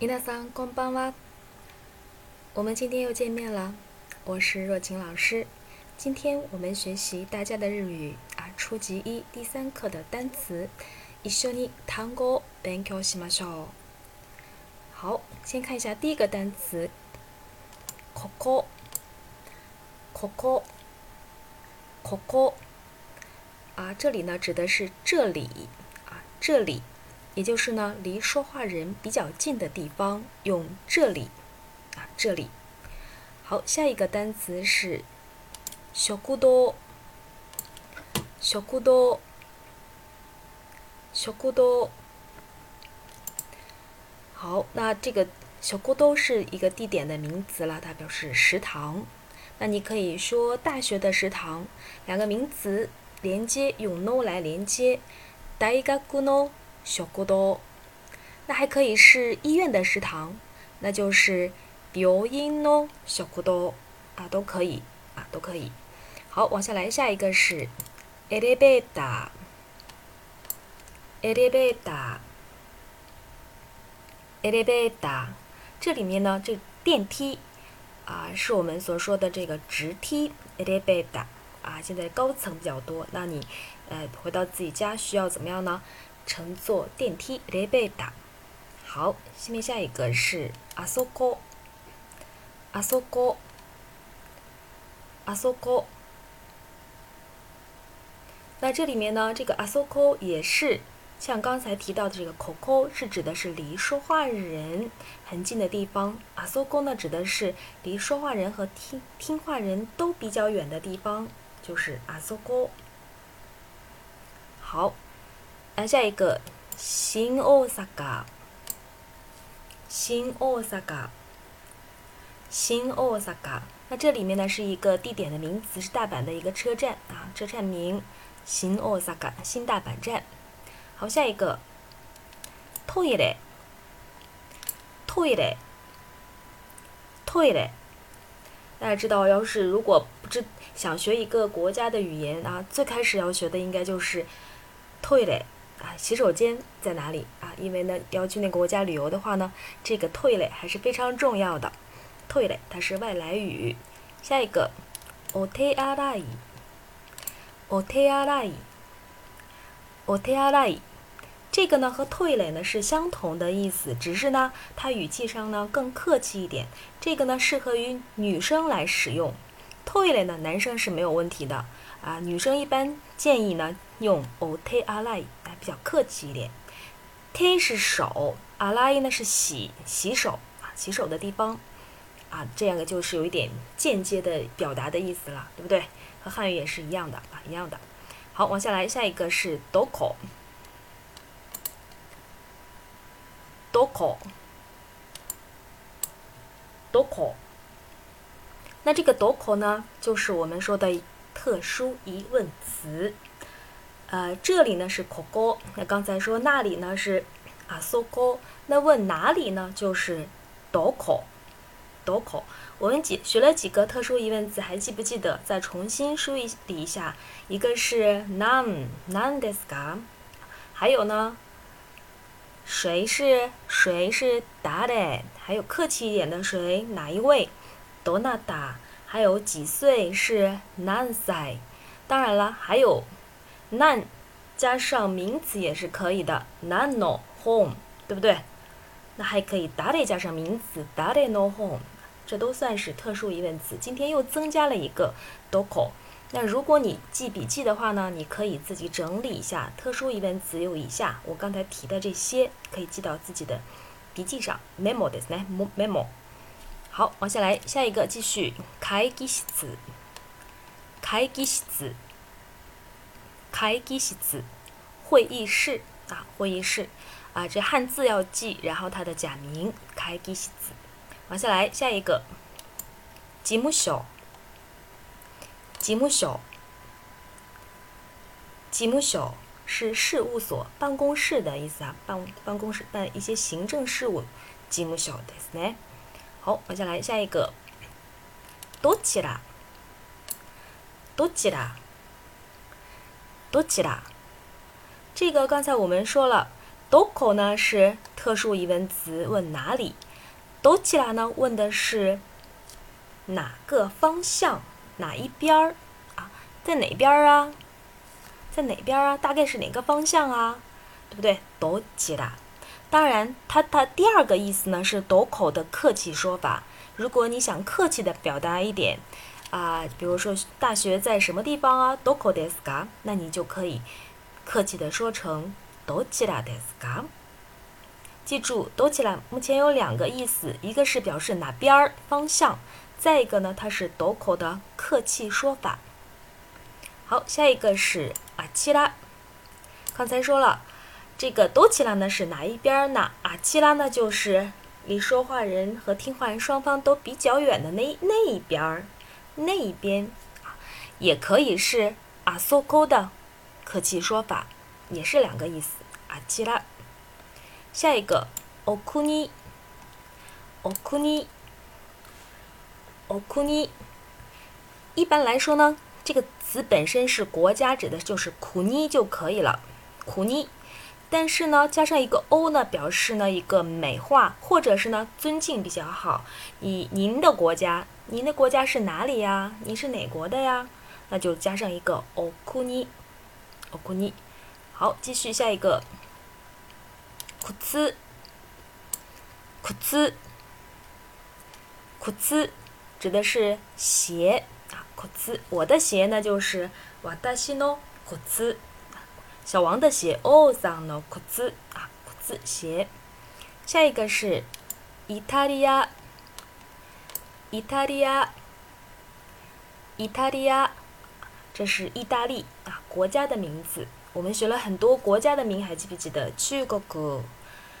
皆さんこんばんは。我们今天又见面了，我是若晴老师。今天我们学习大家的日语啊，初级一第三课的单词。一緒に単語を勉強しましょう。好，先看一下第一个单词，ここ、ここ、ここ。啊，这里呢指的是这里啊，这里， 也就是呢离说话人比较近的地方，用这里啊，这里。好，下一个单词是食堂、食堂、食堂。好，那这个小锅都是一个地点的名词了，它表示食堂。那你可以说大学的食堂，两个名词。连接用 no 来连接，大学の食堂。那还可以是医院的食堂，那就是病院の食堂啊，都可以啊，都可以。好，往下来，下一个是 elevator，elevator，elevator。这里面呢，这电梯啊，是我们所说的这个直梯 elevator。啊，现在高层比较多，那你，呃，回到自己家需要怎么样呢？乘坐电梯，elevator。好，下面下一个是阿索高，阿索高，阿索高。那这里面呢，这个阿索高也是像刚才提到的这个口口，是指的是离说话人很近的地方。阿索高呢，指的是离说话人和听听话人都比较远的地方。就是阿苏哥。好，那下一个新大阪，新大阪，新大阪。那这里面呢是一个地点的名词，是大阪的一个车站啊，车站名新大阪，新大阪站。好，下一个トイレ，トイレ，トイレ。大家知道，要是如果不知想学一个国家的语言啊，最开始要学的应该就是 toilet 啊，洗手间在哪里啊？因为呢，要去那个国家旅游的话呢，这个 toilet 还是非常重要的。toilet 它是外来语。下一个お手洗い，お手洗い，お手洗い。这个呢和退嘞呢是相同的意思，只是呢它语气上呢更客气一点。这个呢适合于女生来使用，退嘞呢男生是没有问题的 啊。女生一般建议呢用 o te alai 啊比较客气一点。te 是手，alai 呢是洗洗手啊洗手的地方啊，这样的就是有一点间接的表达的意思了，对不对？和汉语也是一样的啊一样的。好，往下来下一个是 doko。どこ？どこ？那这个どこ呢，就是我们说的 特殊疑问词。呃，这里呢是ここ，那刚才说那里呢是あそこ，那问哪里呢就是どこ？どこ？我们几学了几个特殊疑问词，还记不记得？再重新梳理一下，一个是なんなんですか？还有呢？谁是谁是达的？还有客气一点的谁？哪一位？多纳达？ 还有几岁是何歳？当然了，还有何加上名词也是可以的。何の home，对不对？那还可以达的加上名词，达的 no home，这都算是特殊疑问词。今天又增加了一个どこ。那如果你记笔记的话呢，你可以自己整理一下。特殊疑问词有以下，我刚才提的这些可以记到自己的笔记上。memo ですね，memo。 好，往下来，下一个继续。会議室，会議室，会議室，会议室啊，会议室啊，这汉字要记，然后它的假名会議室。往下来，下一个。事務所。事務所，事務所是事务所、办公室的意思啊，办办公室办一些行政事务。事務所ですね。 好，往下来下一个。どちら？どちら？どちら？这个刚才我们说了， どこ呢是特殊疑问词，问哪里。どちら呢问的是哪个方向，哪一边儿啊，在哪边儿啊，在哪边儿啊，大概是哪个方向啊，对不对？どちら。 当然，它它第二个意思呢是どこ的客气说法。如果你想客气的表达一点啊，比如说大学在什么地方啊，どこですか？那你就可以客气的说成どちらですか？记住，どちら目前有两个意思，一个是表示哪边儿方向，再一个呢，它是どこ的客气说法。好，下一个是あちら。刚才说了， 这个どちら呢是哪一边呢？あちら呢就是。离说话人和听话人双方都比较远的那那一边儿，那一边啊，也可以是啊，so c o 的客气说法，也是两个意思啊。其他下一个，okuni，okuni，okuni，一般来说呢，这个词本身是国家，指的就是苦尼就可以了，苦尼。 但是呢，加上一个 o 呢，表示呢一个美化或者是呢尊敬比较好。以您的国家，您的国家是哪里呀？您是哪国的呀？那就加上一个 okuni，okuni。好，继续下一个，裤子，裤子，裤子，指的是鞋啊，裤子。我的鞋呢就是私の裤子。小王的鞋，哦，桑诺裤子啊，裤子鞋。下一个是意大利亚，意大利亚，意大利亚，这是意大利啊，国家的名字。我们学了很多国家的名，还记不记得？中国，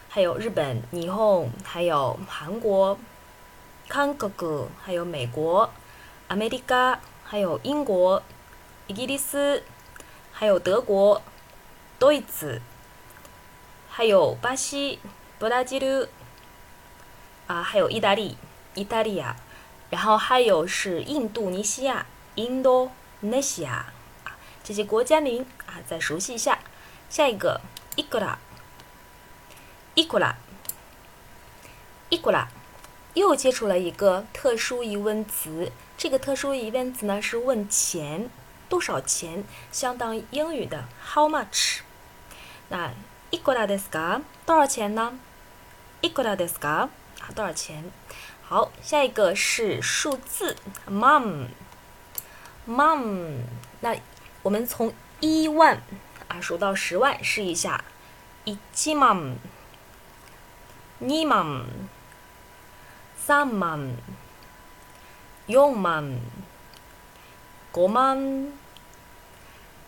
还有日本、日本，还有韩国、韩国，还有美国、America，还有英国、伊吉利斯，还有德国。德意志，还有巴西、布拉吉鲁，啊，还有意大利、意大利啊，然后还有是印度尼西亚、印度尼西亚啊，这些国家名啊，再熟悉一下。下一个，伊库拉，伊库拉，伊库拉，又接触了一个特殊疑问词。这个特殊疑问词呢，是问钱，多少钱，相当于英语的 How much。那いくらですか？多少钱呢？いくらですか？啊，多少钱？好，下一个是数字。mom mom。那我们从一万啊数到十万，试一下。一七万。二万。三万。四万。五万。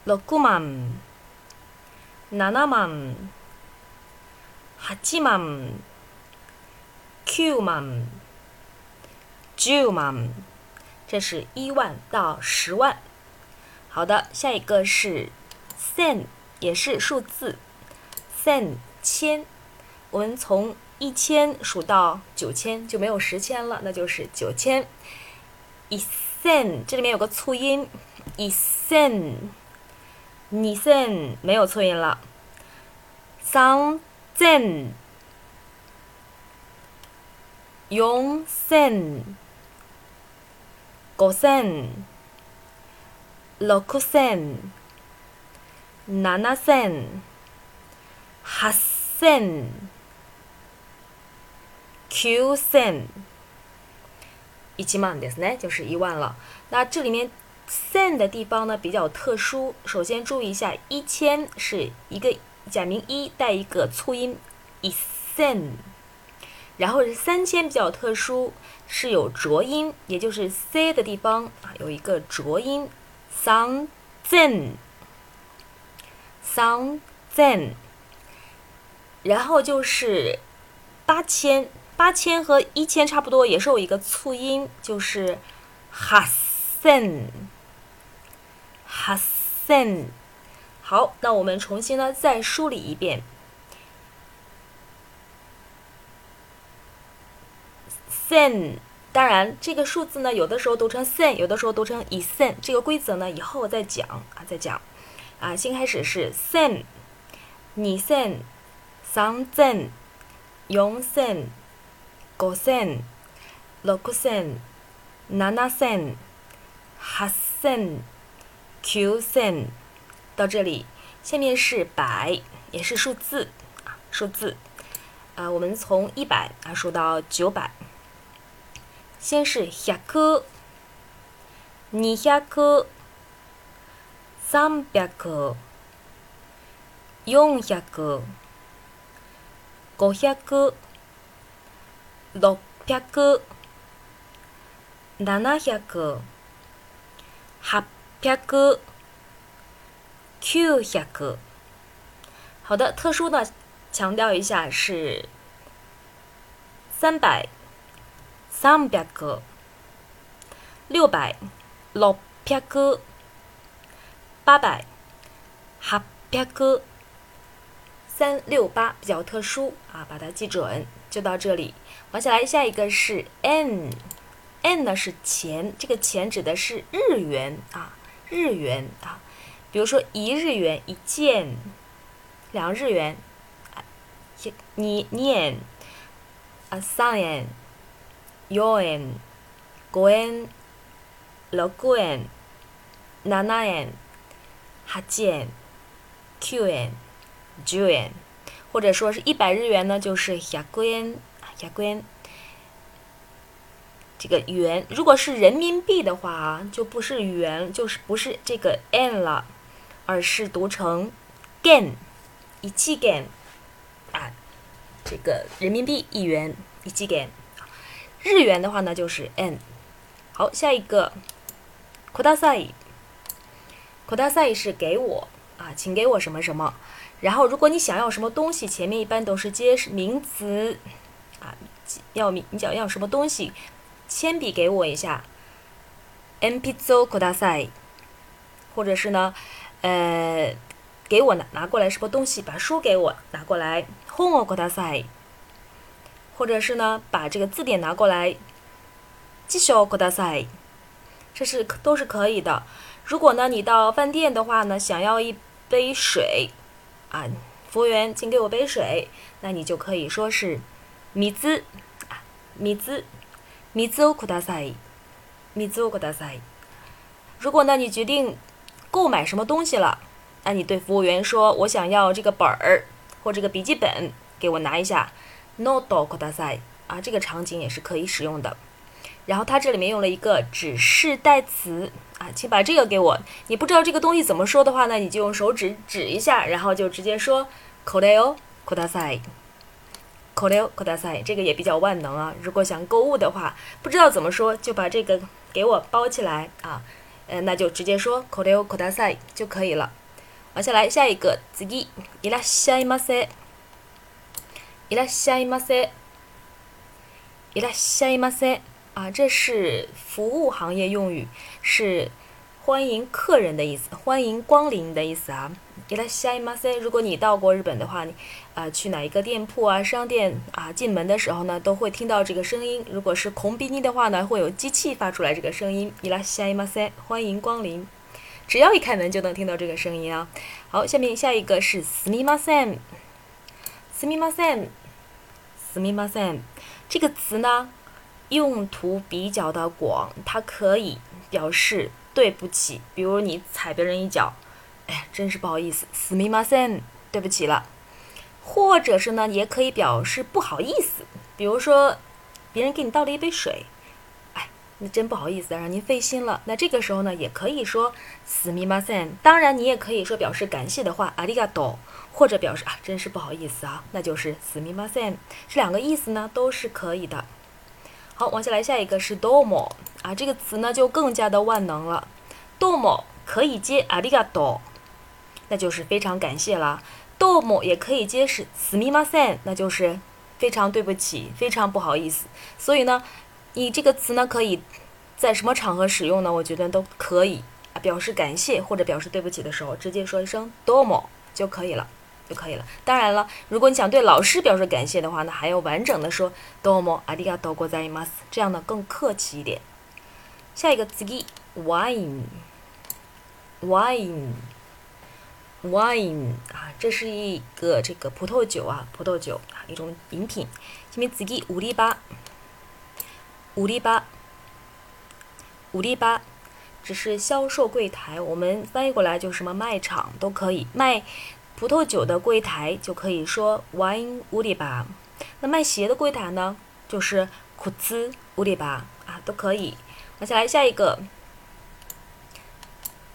六万。7万、8万、9万、10万，这是一万到十万。好的，下一个是 sen，也是数字 sen 千。我们从一千数到九千就没有十千了，那就是九千。一 sen，这里面有个促音，一 sen。二千没有错音了，三千、四千、五千、六千、七千、八千、九千、一万ですね，就是一万了。那这里面。 千的地方呢比较特殊，首先注意一下，一千是一个假名一带一个促音一千，然后是三千比较特殊，是有浊音，也就是 c 的地方啊有一个浊音三千，三千，然后就是八千，八千和一千差不多，也是有一个促音，就是 hasen。哈森，好，那我们重新呢再梳理一遍。sen，当然这个数字呢有的时候读成 sen，有的时候读成 isen，这个规则呢以后再讲啊再讲。啊，先开始是 sen，二 sen，三千、四千、五千、六千、七千、八千、九千。到这里，下面是百，也是数字啊，数字。啊，我们从一百啊数到九百。先是百、二百、三百、四百、五百、六百、七百、八百、九百。好的，特殊的强调一下是三百。三百个，六百，六百个，八百，八百个，三六八比较特殊啊，把它记准。就到这里，往下来，下一个是 n，n 呢是钱，这个钱指的是日元啊，日元啊，比如说一日元一件，两日元，一你念啊三円。4円、5円、6円、7円、8円、9円、10円，或者说是一百日元呢，就是100円、100円。这个元，如果是人民币的话啊，就不是元，就是不是这个 n 了，而是读成 gen，一七 gen 啊，这个人民币一元一七 gen。日元的话呢，就是 n。好，下一个，k u さい。ください是给我啊，请给我什么什么。然后，如果你想要什么东西，前面一般都是接名词啊，要名你想要什么东西， 铅笔给我一下，n 鉛筆をください。或者是呢，呃，给我拿拿过来什么东西，把书给我拿过来，本をください。或者是呢，把这个字典拿过来，继续ください，这是都是可以的。如果呢，你到饭店的话呢，想要一杯水，啊，服务员，请给我杯水，那你就可以说是米兹啊，米兹， 米兹をください，米兹をください。如果呢，你决定购买什么东西了，那你对服务员说，我想要这个本儿或这个笔记本，给我拿一下。Nodo kodasai 啊，这个场景也是可以使用的。然后它这里面用了一个指示代词啊，请把这个给我。你不知道这个东西怎么说的话呢，你就用手指指一下，然后就直接说 Kodeo kodasai，Kodeo kodasai，这个也比较万能啊。如果想购物的话，不知道怎么说，就把这个给我包起来啊，呃，那就直接说 Kodeo kodasai 就可以了。往下来下一个，次いらっしゃいませ。いらっしゃいませ。いらっしゃいませ。啊，这是服务行业用语，是欢迎客人的意思，欢迎光临的意思啊。いらっしゃいませ。如果你到过日本的话， 啊，去哪一个店铺啊、商店啊，进门的时候呢，都会听到这个声音。如果是空ビニ的话呢，会有机器发出来这个声音。いらっしゃいませ，欢迎光临。只要一开门就能听到这个声音啊。好，下面下一个是すみません。すみません。すみません，这个词呢，用途比较的广，它可以表示对不起，比如你踩别人一脚，哎，真是不好意思，すみません，对不起了。 或者是呢，也可以表示不好意思，比如说别人给你倒了一杯水，哎，那真不好意思，让您费心了。那这个时候呢，也可以说すみません。当然，你也可以说表示感谢的话，ありがとう。或者表示啊，真是不好意思啊，那就是すみません。这两个意思呢都是可以的。好，往下来下一个是どうも啊，这个词呢就更加的万能了。どうも可以接ありがとう，那就是非常感谢了。 どうも也可以接是すみません，那就是非常对不起，非常不好意思。所以呢，你这个词呢可以在什么场合使用呢？我觉得都可以啊，表示感谢或者表示对不起的时候，直接说一声どうも就可以了。就可以了。当然了，如果你想对老师表示感谢的话，那还要完整的说どうもありがとうございます，这样呢更客气一点。下一个次，wine，wine， wine 啊，这是一个这个葡萄酒啊，葡萄酒啊，一种饮品。下面自己五里八，五里八，五里八，只是销售柜台，我们翻译过来就什么卖场都可以，卖葡萄酒的柜台就可以说 wine 五里八。那卖鞋的柜台呢，就是库兹五里八啊，都可以。接下来下一个。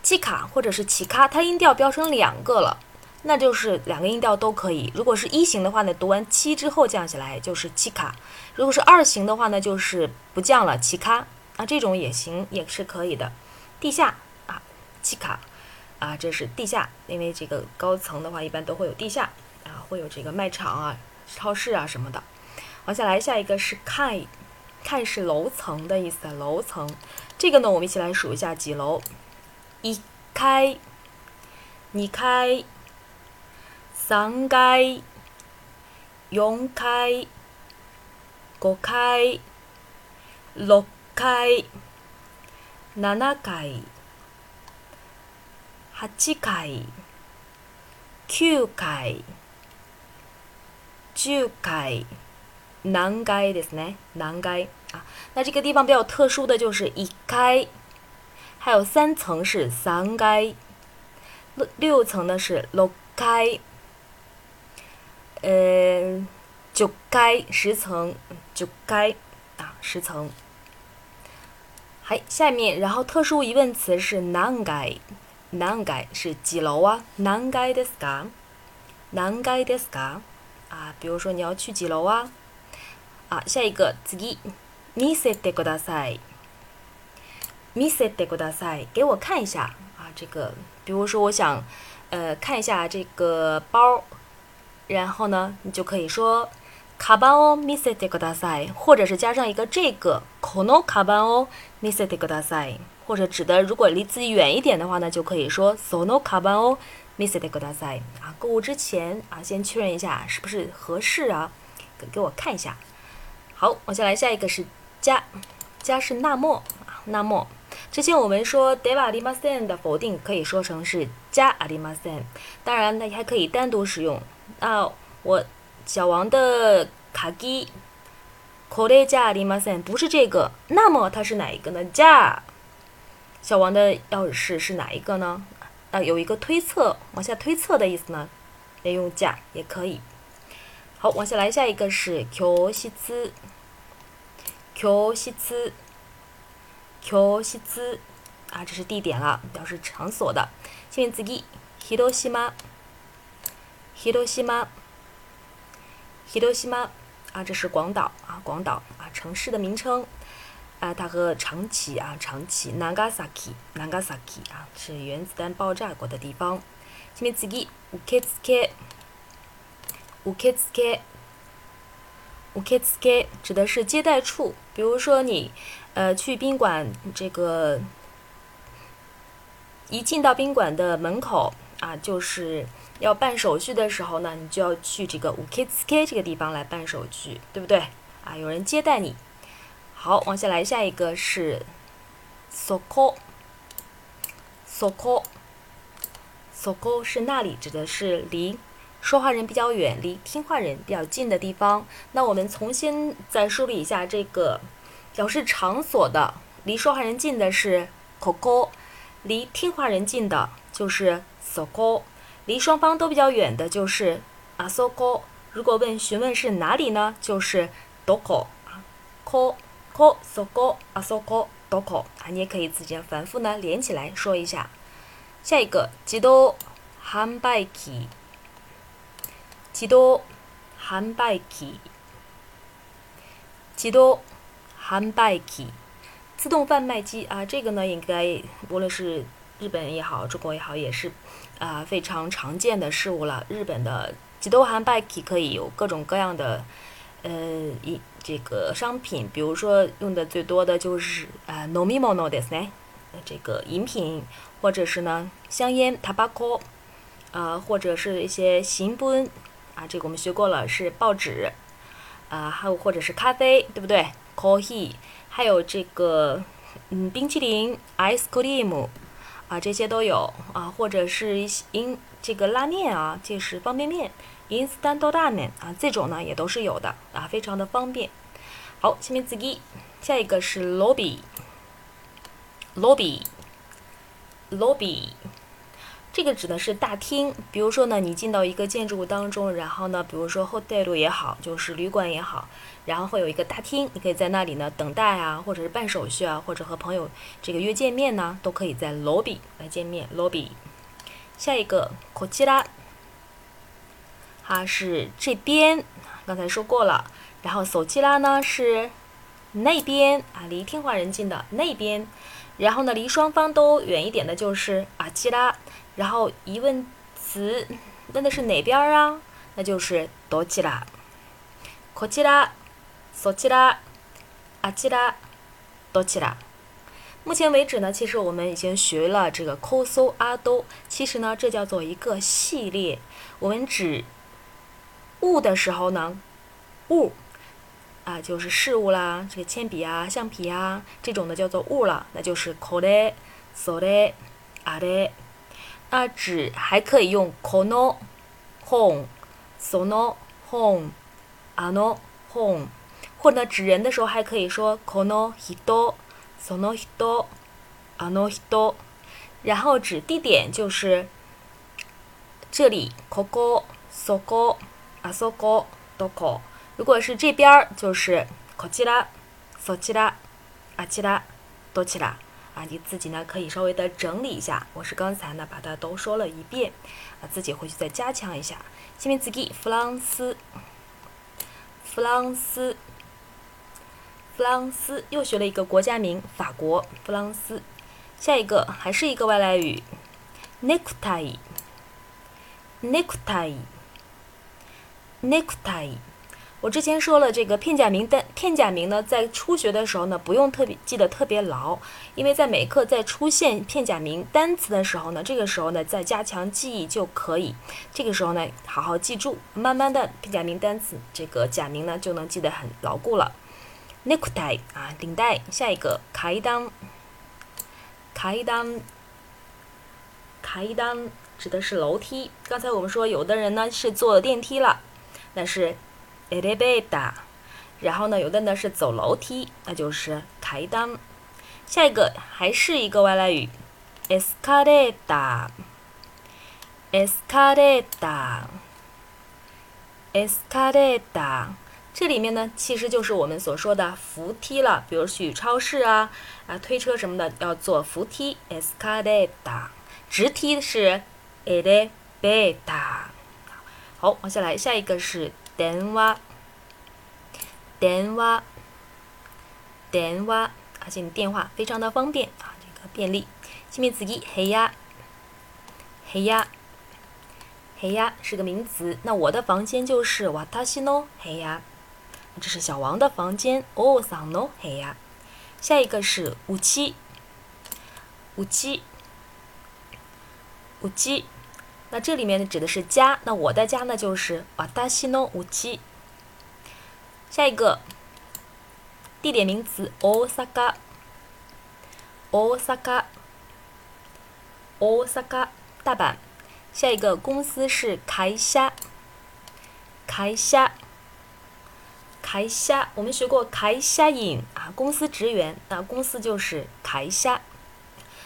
七卡或者是奇卡，它音调标成两个了，那就是两个音调都可以。如果是一型的话呢，读完七之后降下来就是七卡；如果是二型的话呢，就是不降了，奇卡啊，这种也行，也是可以的。地下啊，七卡啊，这是地下，因为这个高层的话一般都会有地下啊，会有这个卖场啊、超市啊什么的。往下来，下一个是看，看是楼层的意思，楼层。这个呢，我们一起来数一下几楼。一階、二階、三階、四階、五階、六階、七階、八階、九階、十階、何階ですね。何階啊，那这个地方比较特殊的就是一階。还有三层是三階，六六层呢是六階，呃，九階十层，九階啊十層。还下面，然后特殊疑问词是何階，何階是几楼啊？何階ですか？何階ですか？啊，比如说你要去几楼啊？啊，下一个次，見せてください。 見せてください，给我看一下啊，这个，比如说我想，呃，看一下这个包，然后呢，你就可以说カバンを見せてください，或者是加上一个这个このカバンを見せてください，或者指的如果离自己远一点的话呢，就可以说そのカバンを見せてください啊。购物之前啊，先确认一下是不是合适啊，给给我看一下。好，往下来下一个是加，加是那么啊，那么。 之前我们说 deva limasen 的否定可以说成是加 limasen，当然那还可以单独使用。那我小王的卡机 kore 加 limasen 不是这个，那么它是哪一个呢？加小王的钥匙是哪一个呢？啊，有一个推测，往下推测的意思呢，也用加也可以。好，往下来下一个是 q 西兹，q 西兹。教室啊，这是地点了，表示场所的。下面自己，広島，広島，広島啊，这是广岛啊，广岛啊，城市的名称啊，它和长崎啊，长崎，Nagasaki，Nagasaki 啊，是原子弹爆炸过的地方。下面自己，受付，受付。u k i t s k e 指的是接待处，比如说你，呃，去宾馆这个，一进到宾馆的门口啊，就是要办手续的时候呢，你就要去这个 u k i t s k 这个地方来办手续，对不对？啊，有人接待你。好，往下来，下一个是 soko，soko，soko 是那里，指的是离。说话人比较远，离听话人比较近的地方。那我们重新再梳理一下这个表示场所的，离说话人近的是 koko，离听话人近的就是 soko，离双方都比较远的就是 asoko。如果问询问是哪里呢？就是 doko 啊，ko ko soko asoko doko 啊，你也可以自己反复呢连起来说一下。下一个，自動販売機。自動販売機，自動 販売機，自动贩卖机啊，这个呢，应该无论是日本也好，中国也好，也是啊非常常见的事物了。日本的自動販売機可以有各种各样的呃一这个商品，比如说用的最多的就是啊飲み物ですね，这个饮品，或者是呢香烟 tobacco，啊或者是一些新聞。啊，这个我们学过了，是报纸，啊，还有或者是咖啡，对不对 ？coffee，还有这个，嗯，冰淇淋，ice cream，啊，这些都有啊，或者是一些这个拉面啊，就是方便面，instant ramen 啊，这种呢也都是有的啊，非常的方便。好，下面自己，下一个是 lobby，lobby，lobby。这个指的是大厅，比如说呢，你进到一个建筑物当中，然后呢，比如说 hotel 也好，就是旅馆也好，然后会有一个大厅，你可以在那里呢等待啊，或者是办手续啊，或者和朋友这个约见面呢，都可以在 lobby 来见面。lobby，下一个 k o c h i r a 它是这边，刚才说过了，然后 s o c h i r a 呢是那边啊，离天华人近的那边，然后呢，离双方都远一点的就是阿基拉。然后疑问词问的是哪边儿啊？那就是多吉拉、こちら、そちら、あちら、どちら。目前为止呢，其实我们已经学了这个 koso 阿都，其实呢，这叫做一个系列。我们指物的时候呢，物啊就是事物啦，这个铅笔啊、橡皮啊这种的叫做物了，那就是これ、それ、あれ。 啊指还可以用 kono hon sono hon ano hon，或者呢指人的时候还可以说 kono hito sono hito ano hito，然后指地点就是这里 koko soko asoko doko，如果是这边儿就是 kochira sochira achira dochira。啊，你自己呢可以稍微的整理一下。我是刚才呢把它都说了一遍，啊，自己回去再加强一下。下面自己弗朗斯，弗朗斯，弗朗斯又学了一个国家名，法国弗朗斯。下一个还是一个外来语，necktie，necktie，necktie。我之前说了，这个片假名单片假名呢，在初学的时候呢，不用特别记得特别牢，因为在每一课在出现片假名单词的时候呢，这个时候呢，再加强记忆就可以。这个时候呢，好好记住，慢慢的片假名单词这个假名呢，就能记得很牢固了。necktie 啊，领带。下一个开裆，开裆，开裆指的是楼梯。刚才我们说，有的人呢是坐电梯了，那是。elevator，然后呢，有的呢是走楼梯，那就是开裆。下一个还是一个外来语，escalator，escalator，escalator。这里面呢，其实就是我们所说的扶梯了。比如去超市啊，啊推车什么的要坐扶梯，escalator。直梯是 elevator。好，往下来，下一个是。电话，电话，电话，而且你电话非常的方便啊，这个便利。下面自己黑呀，黑呀，黑呀是个名词。那我的房间就是瓦塔西诺黑呀，这是小王的房间哦，桑诺黑呀。下一个是武器，武器，武器。那这里面呢指的是家，那我的家呢就是瓦达西诺乌基。下一个地点名词，Osaka，Osaka，Osaka，大阪。下一个公司是开虾，开虾，开虾。我们学过开虾影啊，公司职员，那公司就是开虾。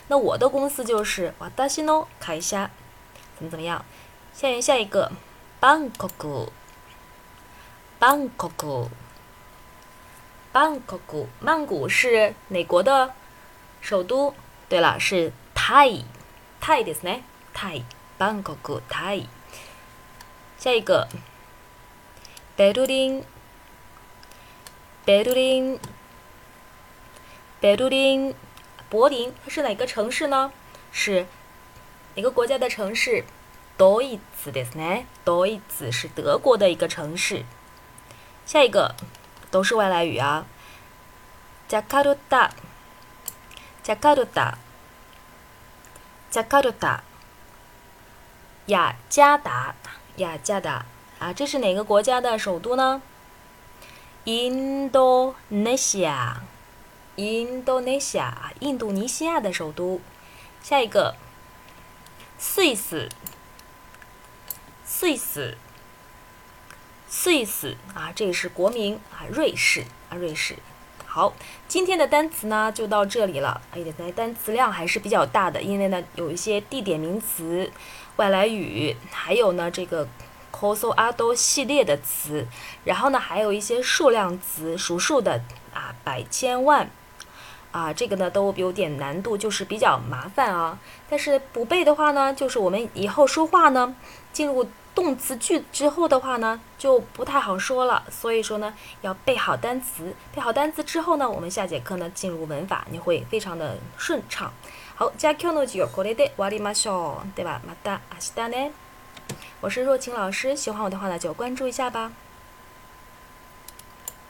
那我的公司就是瓦达西诺开虾。怎么怎么样？下面下一个，Bangkok，Bangkok，Bangkok，曼谷是哪国的首都？对了，是泰，泰ですね，泰，Bangkok，泰。下一个，Berlin，Berlin，Berlin，柏林，它是哪个城市呢？是。 哪个国家的城市？德意志的呢？德意志是德国的一个城市。下一个都是外来语啊。加卡多达，加卡多达，加卡多达，雅加达，雅加达啊，这是哪个国家的首都呢？印度尼西亚，印度尼西亚，印度尼西亚的首都。下一个。Swiss，Swiss。Swiss 啊，这也是国名啊，瑞士啊，瑞士。好，今天的单词呢就到这里了。哎，的单词量还是比较大的，因为呢有一些地点名词、外来语，还有呢这个 Coso Ado 系列的词，然后呢还有一些数量词，数数的啊，百、千、万啊，这个呢都有点难度，就是比较麻烦啊。但是不背的话呢，就是我们以后说话呢进入。动词句之后的话呢，就不太好说了。所以说呢，要背好单词。背好单词之后呢，我们下节课呢进入文法，你会非常的顺畅。好，じゃ今日の授業これで終わりましょう。对吧？また明日ね。我是若晴老师，喜欢我的话呢就关注一下吧。